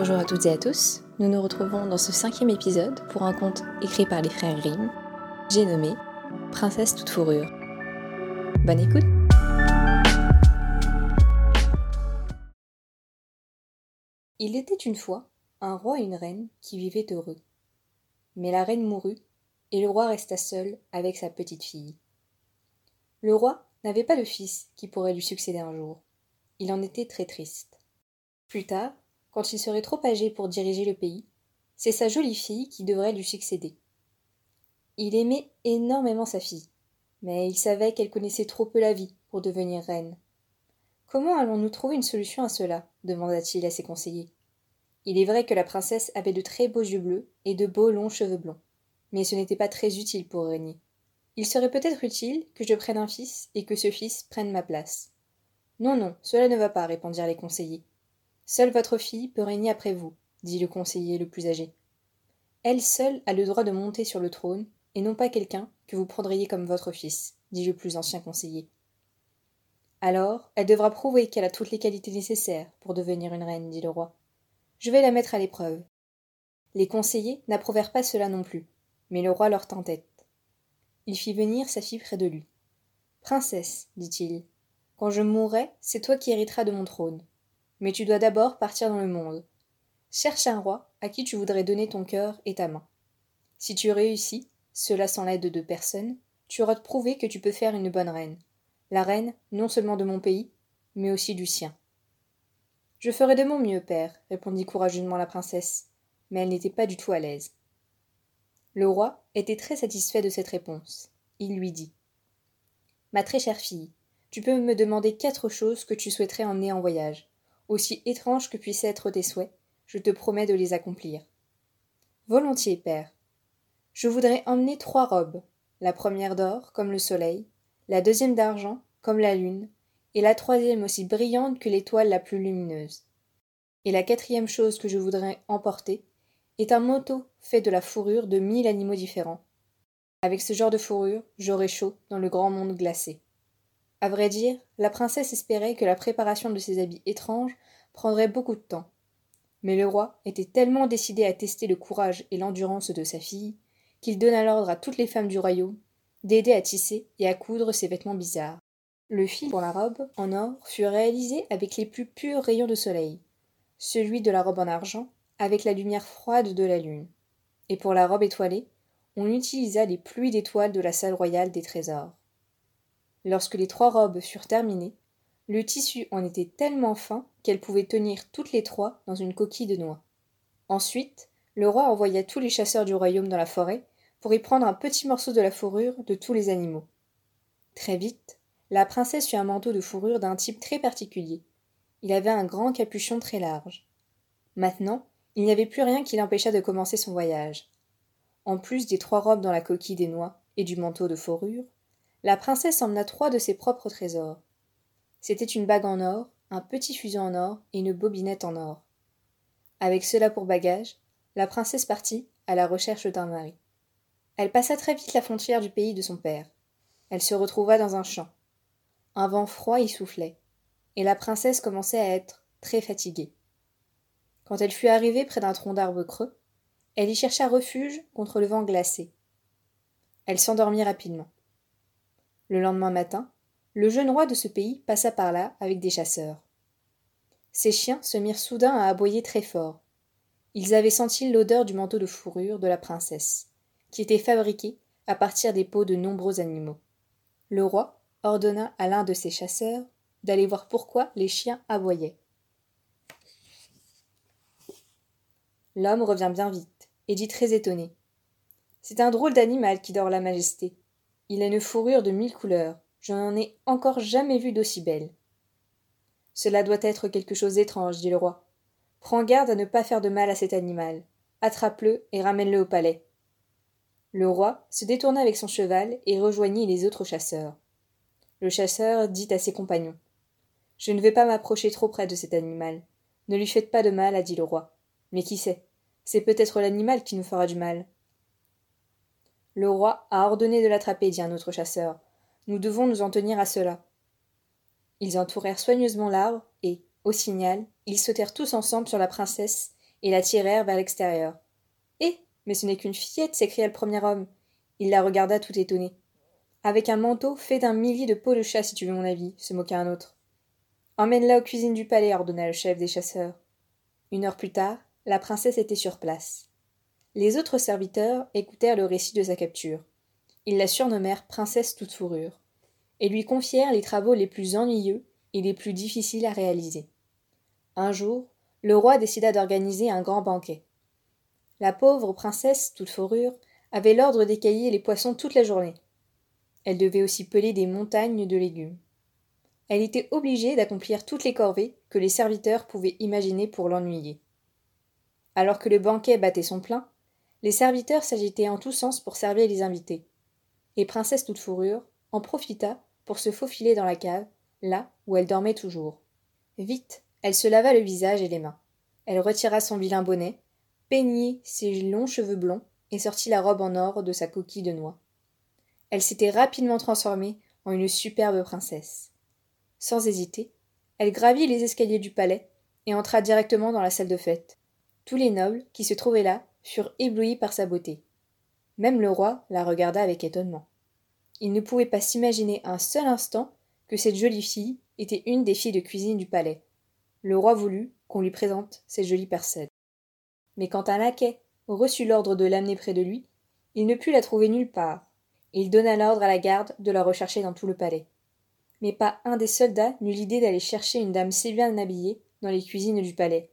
Bonjour à toutes et à tous, nous nous retrouvons dans ce cinquième épisode pour un conte écrit par les frères Grimm. J'ai nommé Princesse toute fourrure. Bonne écoute Il était une fois un roi et une reine qui vivaient heureux. Mais la reine mourut, et le roi resta seul avec sa petite fille. Le roi n'avait pas de fils qui pourrait lui succéder un jour. Il en était très triste. Plus tard, quand il serait trop âgé pour diriger le pays, c'est sa jolie fille qui devrait lui succéder. Il aimait énormément sa fille, mais il savait qu'elle connaissait trop peu la vie pour devenir reine. Comment allons-nous trouver une solution à cela? demanda-t-il à ses conseillers. Il est vrai que la princesse avait de très beaux yeux bleus et de beaux longs cheveux blonds, mais ce n'était pas très utile pour régner. Il serait peut-être utile que je prenne un fils et que ce fils prenne ma place. Non, non, cela ne va pas, répondirent les conseillers. Seule votre fille peut régner après vous, dit le conseiller le plus âgé. Elle seule a le droit de monter sur le trône, et non pas quelqu'un que vous prendriez comme votre fils, dit le plus ancien conseiller. Alors, elle devra prouver qu'elle a toutes les qualités nécessaires pour devenir une reine, dit le roi. Je vais la mettre à l'épreuve. Les conseillers n'approuvèrent pas cela non plus, mais le roi leur tint tête. Il fit venir sa fille près de lui. Princesse, dit-il, quand je mourrai, c'est toi qui hériteras de mon trône. Mais tu dois d'abord partir dans le monde. Cherche un roi à qui tu voudrais donner ton cœur et ta main. Si tu réussis, cela sans l'aide de personne, tu auras prouvé que tu peux faire une bonne reine. La reine, non seulement de mon pays, mais aussi du sien. Je ferai de mon mieux, père, répondit courageusement la princesse, mais elle n'était pas du tout à l'aise. Le roi était très satisfait de cette réponse. Il lui dit Ma très chère fille, tu peux me demander quatre choses que tu souhaiterais emmener en voyage. Aussi étranges que puissent être tes souhaits, je te promets de les accomplir. Volontiers, père. Je voudrais emmener trois robes, la première d'or, comme le soleil, la deuxième d'argent, comme la lune, et la troisième aussi brillante que l'étoile la plus lumineuse. Et la quatrième chose que je voudrais emporter est un manteau fait de la fourrure de mille animaux différents. Avec ce genre de fourrure, j'aurai chaud dans le grand monde glacé. À vrai dire, la princesse espérait que la préparation de ces habits étranges prendrait beaucoup de temps. Mais le roi était tellement décidé à tester le courage et l'endurance de sa fille qu'il donna l'ordre à toutes les femmes du royaume d'aider à tisser et à coudre ces vêtements bizarres. Le fil pour la robe en or fut réalisé avec les plus purs rayons de soleil, celui de la robe en argent avec la lumière froide de la lune. Et pour la robe étoilée, on utilisa les pluies d'étoiles de la salle royale des trésors. Lorsque les trois robes furent terminées, le tissu en était tellement fin qu'elles pouvaient tenir toutes les trois dans une coquille de noix. Ensuite, le roi envoya tous les chasseurs du royaume dans la forêt pour y prendre un petit morceau de la fourrure de tous les animaux. Très vite, la princesse eut un manteau de fourrure d'un type très particulier. Il avait un grand capuchon très large. Maintenant, il n'y avait plus rien qui l'empêchât de commencer son voyage. En plus des trois robes dans la coquille des noix et du manteau de fourrure, la princesse emmena trois de ses propres trésors. C'était une bague en or, un petit fuseau en or et une bobinette en or. Avec cela pour bagage, la princesse partit à la recherche d'un mari. Elle passa très vite la frontière du pays de son père. Elle se retrouva dans un champ. Un vent froid y soufflait, et la princesse commençait à être très fatiguée. Quand elle fut arrivée près d'un tronc d'arbre creux, elle y chercha refuge contre le vent glacé. Elle s'endormit rapidement. Le lendemain matin, le jeune roi de ce pays passa par là avec des chasseurs. Ses chiens se mirent soudain à aboyer très fort. Ils avaient senti l'odeur du manteau de fourrure de la princesse, qui était fabriqué à partir des peaux de nombreux animaux. Le roi ordonna à l'un de ses chasseurs d'aller voir pourquoi les chiens aboyaient. L'homme revint bien vite, et dit très étonné. C'est un drôle d'animal qui dort la majesté. Il a une fourrure de mille couleurs. Je n'en ai encore jamais vu d'aussi belle. Cela doit être quelque chose d'étrange, dit le roi. Prends garde à ne pas faire de mal à cet animal. Attrape-le et ramène-le au palais. Le roi se détourna avec son cheval et rejoignit les autres chasseurs. Le chasseur dit à ses compagnons. Je ne vais pas m'approcher trop près de cet animal. Ne lui faites pas de mal, a dit le roi. Mais qui sait? C'est peut-être l'animal qui nous fera du mal. Le roi a ordonné de l'attraper, dit un autre chasseur. Nous devons nous en tenir à cela. Ils entourèrent soigneusement l'arbre, et, au signal, ils sautèrent tous ensemble sur la princesse et la tirèrent vers l'extérieur. Eh mais ce n'est qu'une fillette s'écria le premier homme. Il la regarda tout étonné. Avec un manteau fait d'un millier de peaux de chat, si tu veux mon avis, se moqua un autre. Emmène-la aux cuisines du palais, ordonna le chef des chasseurs. Une heure plus tard, la princesse était sur place. Les autres serviteurs écoutèrent le récit de sa capture. Ils la surnommèrent princesse toute fourrure, et lui confièrent les travaux les plus ennuyeux et les plus difficiles à réaliser. Un jour, le roi décida d'organiser un grand banquet. La pauvre princesse toute fourrure avait l'ordre d'écailler les poissons toute la journée. Elle devait aussi peler des montagnes de légumes. Elle était obligée d'accomplir toutes les corvées que les serviteurs pouvaient imaginer pour l'ennuyer. Alors que le banquet battait son plein, les serviteurs s'agitaient en tous sens pour servir les invités. Et Princesse toute fourrure en profita pour se faufiler dans la cave, là où elle dormait toujours. Vite, elle se lava le visage et les mains. Elle retira son vilain bonnet, peignit ses longs cheveux blonds et sortit la robe en or de sa coquille de noix. Elle s'était rapidement transformée en une superbe princesse. Sans hésiter, elle gravit les escaliers du palais et entra directement dans la salle de fête. Tous les nobles qui se trouvaient là furent éblouis par sa beauté. Même le roi la regarda avec étonnement. Il ne pouvait pas s'imaginer un seul instant que cette jolie fille était une des filles de cuisine du palais. Le roi voulut qu'on lui présente cette jolie personne. Mais quand un laquais reçut l'ordre de l'amener près de lui, il ne put la trouver nulle part, il donna l'ordre à la garde de la rechercher dans tout le palais. Mais pas un des soldats n'eut l'idée d'aller chercher une dame si bien habillée dans les cuisines du palais.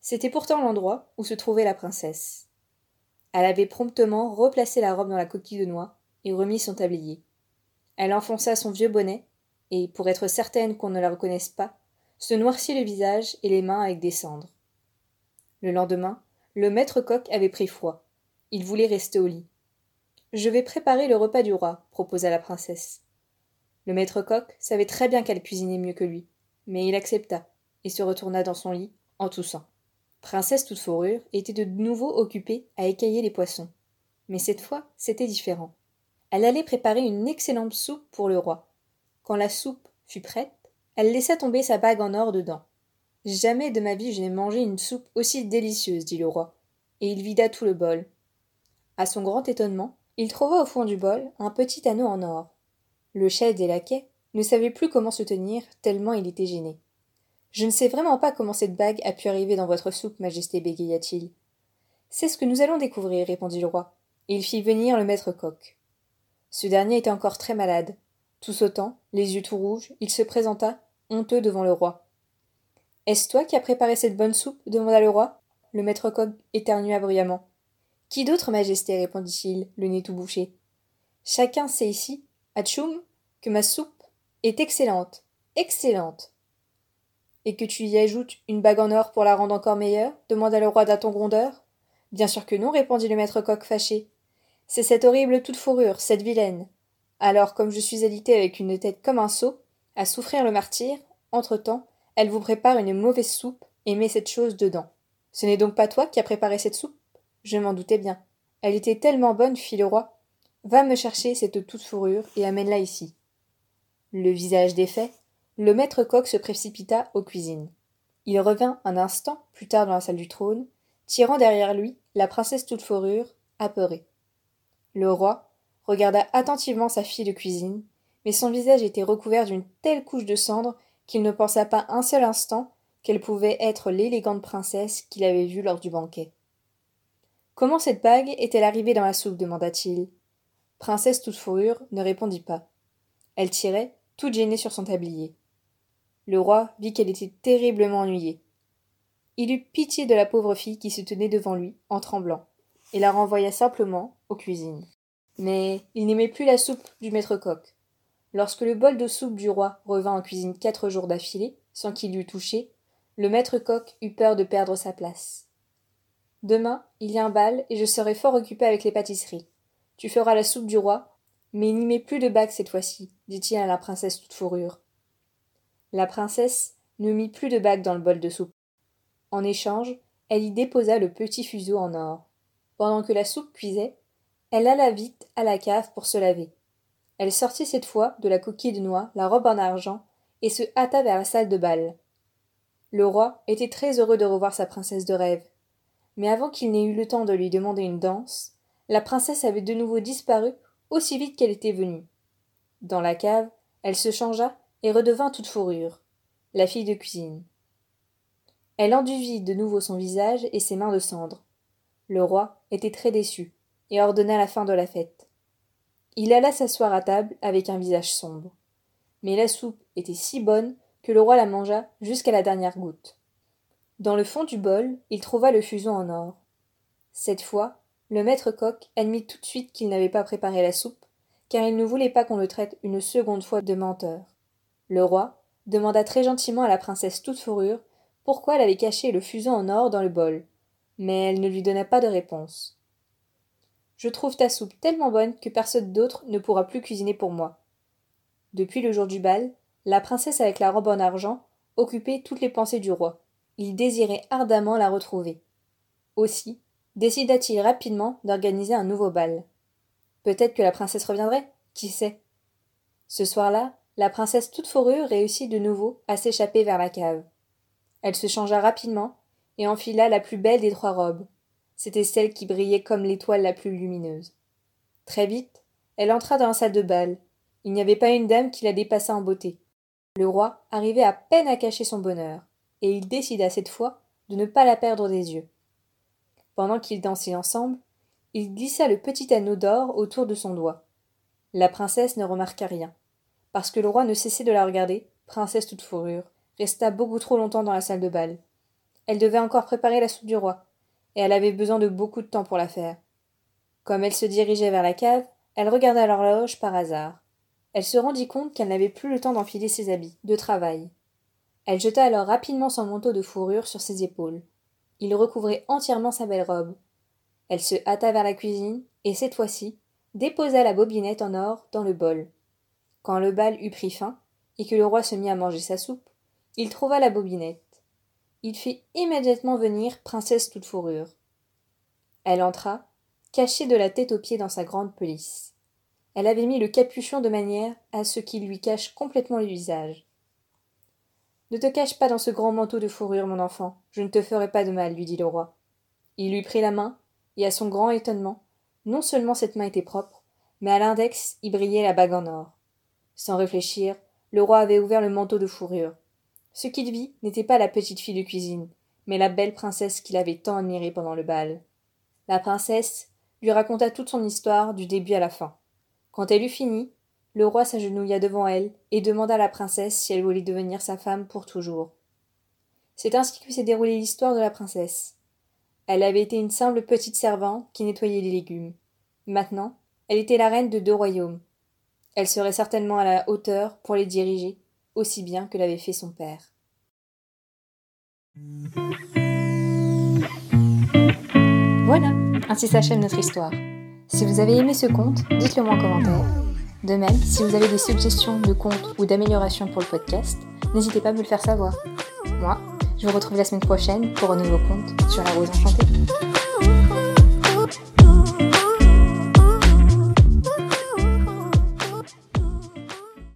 C'était pourtant l'endroit où se trouvait la princesse. Elle avait promptement replacé la robe dans la coquille de noix et remis son tablier. Elle enfonça son vieux bonnet, et, pour être certaine qu'on ne la reconnaisse pas, se noircit le visage et les mains avec des cendres. Le lendemain, le maître coq avait pris froid. Il voulait rester au lit. Je vais préparer le repas du roi, proposa la princesse. Le maître coq savait très bien qu'elle cuisinait mieux que lui, mais il accepta, et se retourna dans son lit, en toussant. Princesse toute fourrure était de nouveau occupée à écailler les poissons. Mais cette fois, c'était différent. Elle allait préparer une excellente soupe pour le roi. Quand la soupe fut prête, elle laissa tomber sa bague en or dedans. Jamais de ma vie je n'ai mangé une soupe aussi délicieuse, dit le roi, et il vida tout le bol. À son grand étonnement, il trouva au fond du bol un petit anneau en or. Le chef des laquais ne savait plus comment se tenir, tellement il était gêné. Je ne sais vraiment pas comment cette bague a pu arriver dans votre soupe, Majesté, bégaya-t-il. C'est ce que nous allons découvrir, répondit le roi, et il fit venir le maître coq. Ce dernier était encore très malade. Tout sautant, les yeux tout rouges, il se présenta, honteux devant le roi. Est-ce toi qui as préparé cette bonne soupe? demanda le roi. Le maître coq éternua bruyamment. Qui d'autre, Majesté? répondit-il, le nez tout bouché. Chacun sait ici, à Tchoum, que ma soupe est excellente, excellente. Et que tu y ajoutes une bague en or pour la rendre encore meilleure? Demanda le roi d'un ton grondeur. Bien sûr que non, répondit le maître coq fâché. C'est cette horrible toute fourrure, cette vilaine. Alors, comme je suis alité avec une tête comme un seau, à souffrir le martyr, entre-temps, elle vous prépare une mauvaise soupe et met cette chose dedans. Ce n'est donc pas toi qui as préparé cette soupe? Je m'en doutais bien. Elle était tellement bonne, fit le roi. Va me chercher cette toute fourrure et amène-la ici. Le visage défait, le maître coq se précipita aux cuisines. Il revint un instant plus tard dans la salle du trône, tirant derrière lui la princesse toute fourrure, apeurée. Le roi regarda attentivement sa fille de cuisine, mais son visage était recouvert d'une telle couche de cendre qu'il ne pensa pas un seul instant qu'elle pouvait être l'élégante princesse qu'il avait vue lors du banquet. Comment cette bague est-elle arrivée dans la soupe? demanda-t-il. Princesse toute fourrure ne répondit pas. Elle tirait, toute gênée sur son tablier. Le roi vit qu'elle était terriblement ennuyée. Il eut pitié de la pauvre fille qui se tenait devant lui, en tremblant et la renvoya simplement aux cuisines. Mais il n'aimait plus la soupe du maître coq. Lorsque le bol de soupe du roi revint en cuisine quatre jours d'affilée, sans qu'il eût touché, le maître coq eut peur de perdre sa place. Demain, il y a un bal et je serai fort occupé avec les pâtisseries. Tu feras la soupe du roi, mais n'y mets plus de bague cette fois-ci, dit-il à la princesse toute fourrure. La princesse ne mit plus de bague dans le bol de soupe. En échange, elle y déposa le petit fuseau en or. Pendant que la soupe cuisait, elle alla vite à la cave pour se laver. Elle sortit cette fois de la coquille de noix la robe en argent et se hâta vers la salle de bal. Le roi était très heureux de revoir sa princesse de rêve. Mais avant qu'il n'ait eu le temps de lui demander une danse, la princesse avait de nouveau disparu aussi vite qu'elle était venue. Dans la cave, elle se changea et redevint toute fourrure, la fille de cuisine. Elle enduisit de nouveau son visage et ses mains de cendre. Le roi était très déçu et ordonna la fin de la fête. Il alla s'asseoir à table avec un visage sombre. Mais la soupe était si bonne que le roi la mangea jusqu'à la dernière goutte. Dans le fond du bol, il trouva le fuseau en or. Cette fois, le maître coq admit tout de suite qu'il n'avait pas préparé la soupe, car il ne voulait pas qu'on le traite une seconde fois de menteur. Le roi demanda très gentiment à la princesse toute fourrure pourquoi elle avait caché le fuseau en or dans le bol, mais elle ne lui donna pas de réponse. Je trouve ta soupe tellement bonne que personne d'autre ne pourra plus cuisiner pour moi. Depuis le jour du bal, la princesse avec la robe en argent occupait toutes les pensées du roi. Il désirait ardemment la retrouver. Aussi décida-t-il rapidement d'organiser un nouveau bal. Peut-être que la princesse reviendrait, qui sait? Ce soir-là, la princesse toute fourrure réussit de nouveau à s'échapper vers la cave. Elle se changea rapidement et enfila la plus belle des trois robes. C'était celle qui brillait comme l'étoile la plus lumineuse. Très vite, elle entra dans la salle de bal. Il n'y avait pas une dame qui la dépassât en beauté. Le roi arrivait à peine à cacher son bonheur, et il décida cette fois de ne pas la perdre des yeux. Pendant qu'ils dansaient ensemble, il glissa le petit anneau d'or autour de son doigt. La princesse ne remarqua rien, parce que le roi ne cessait de la regarder, princesse toute fourrure, resta beaucoup trop longtemps dans la salle de bal. Elle devait encore préparer la soupe du roi, et elle avait besoin de beaucoup de temps pour la faire. Comme elle se dirigeait vers la cave, elle regarda l'horloge par hasard. Elle se rendit compte qu'elle n'avait plus le temps d'enfiler ses habits de travail. Elle jeta alors rapidement son manteau de fourrure sur ses épaules. Il recouvrait entièrement sa belle robe. Elle se hâta vers la cuisine, et cette fois-ci, déposa la bobinette en or dans le bol. Quand le bal eut pris fin, et que le roi se mit à manger sa soupe, il trouva la bobinette. Il fit immédiatement venir princesse toute fourrure. Elle entra, cachée de la tête aux pieds dans sa grande pelisse. Elle avait mis le capuchon de manière à ce qu'il lui cache complètement le visage. Ne te cache pas dans ce grand manteau de fourrure, mon enfant, je ne te ferai pas de mal, lui dit le roi. Il lui prit la main, et à son grand étonnement, non seulement cette main était propre, mais à l'index y brillait la bague en or. Sans réfléchir, le roi avait ouvert le manteau de fourrure. Ce qu'il vit n'était pas la petite fille de cuisine, mais la belle princesse qu'il avait tant admirée pendant le bal. La princesse lui raconta toute son histoire du début à la fin. Quand elle eut fini, le roi s'agenouilla devant elle et demanda à la princesse si elle voulait devenir sa femme pour toujours. C'est ainsi que s'est déroulée l'histoire de la princesse. Elle avait été une simple petite servante qui nettoyait les légumes. Maintenant, elle était la reine de deux royaumes. Elle serait certainement à la hauteur pour les diriger, aussi bien que l'avait fait son père. Voilà, ainsi s'achève notre histoire. Si vous avez aimé ce conte, dites-le moi en commentaire. De même, si vous avez des suggestions de contes ou d'améliorations pour le podcast, n'hésitez pas à me le faire savoir. Moi, je vous retrouve la semaine prochaine pour un nouveau conte sur la rose enchantée.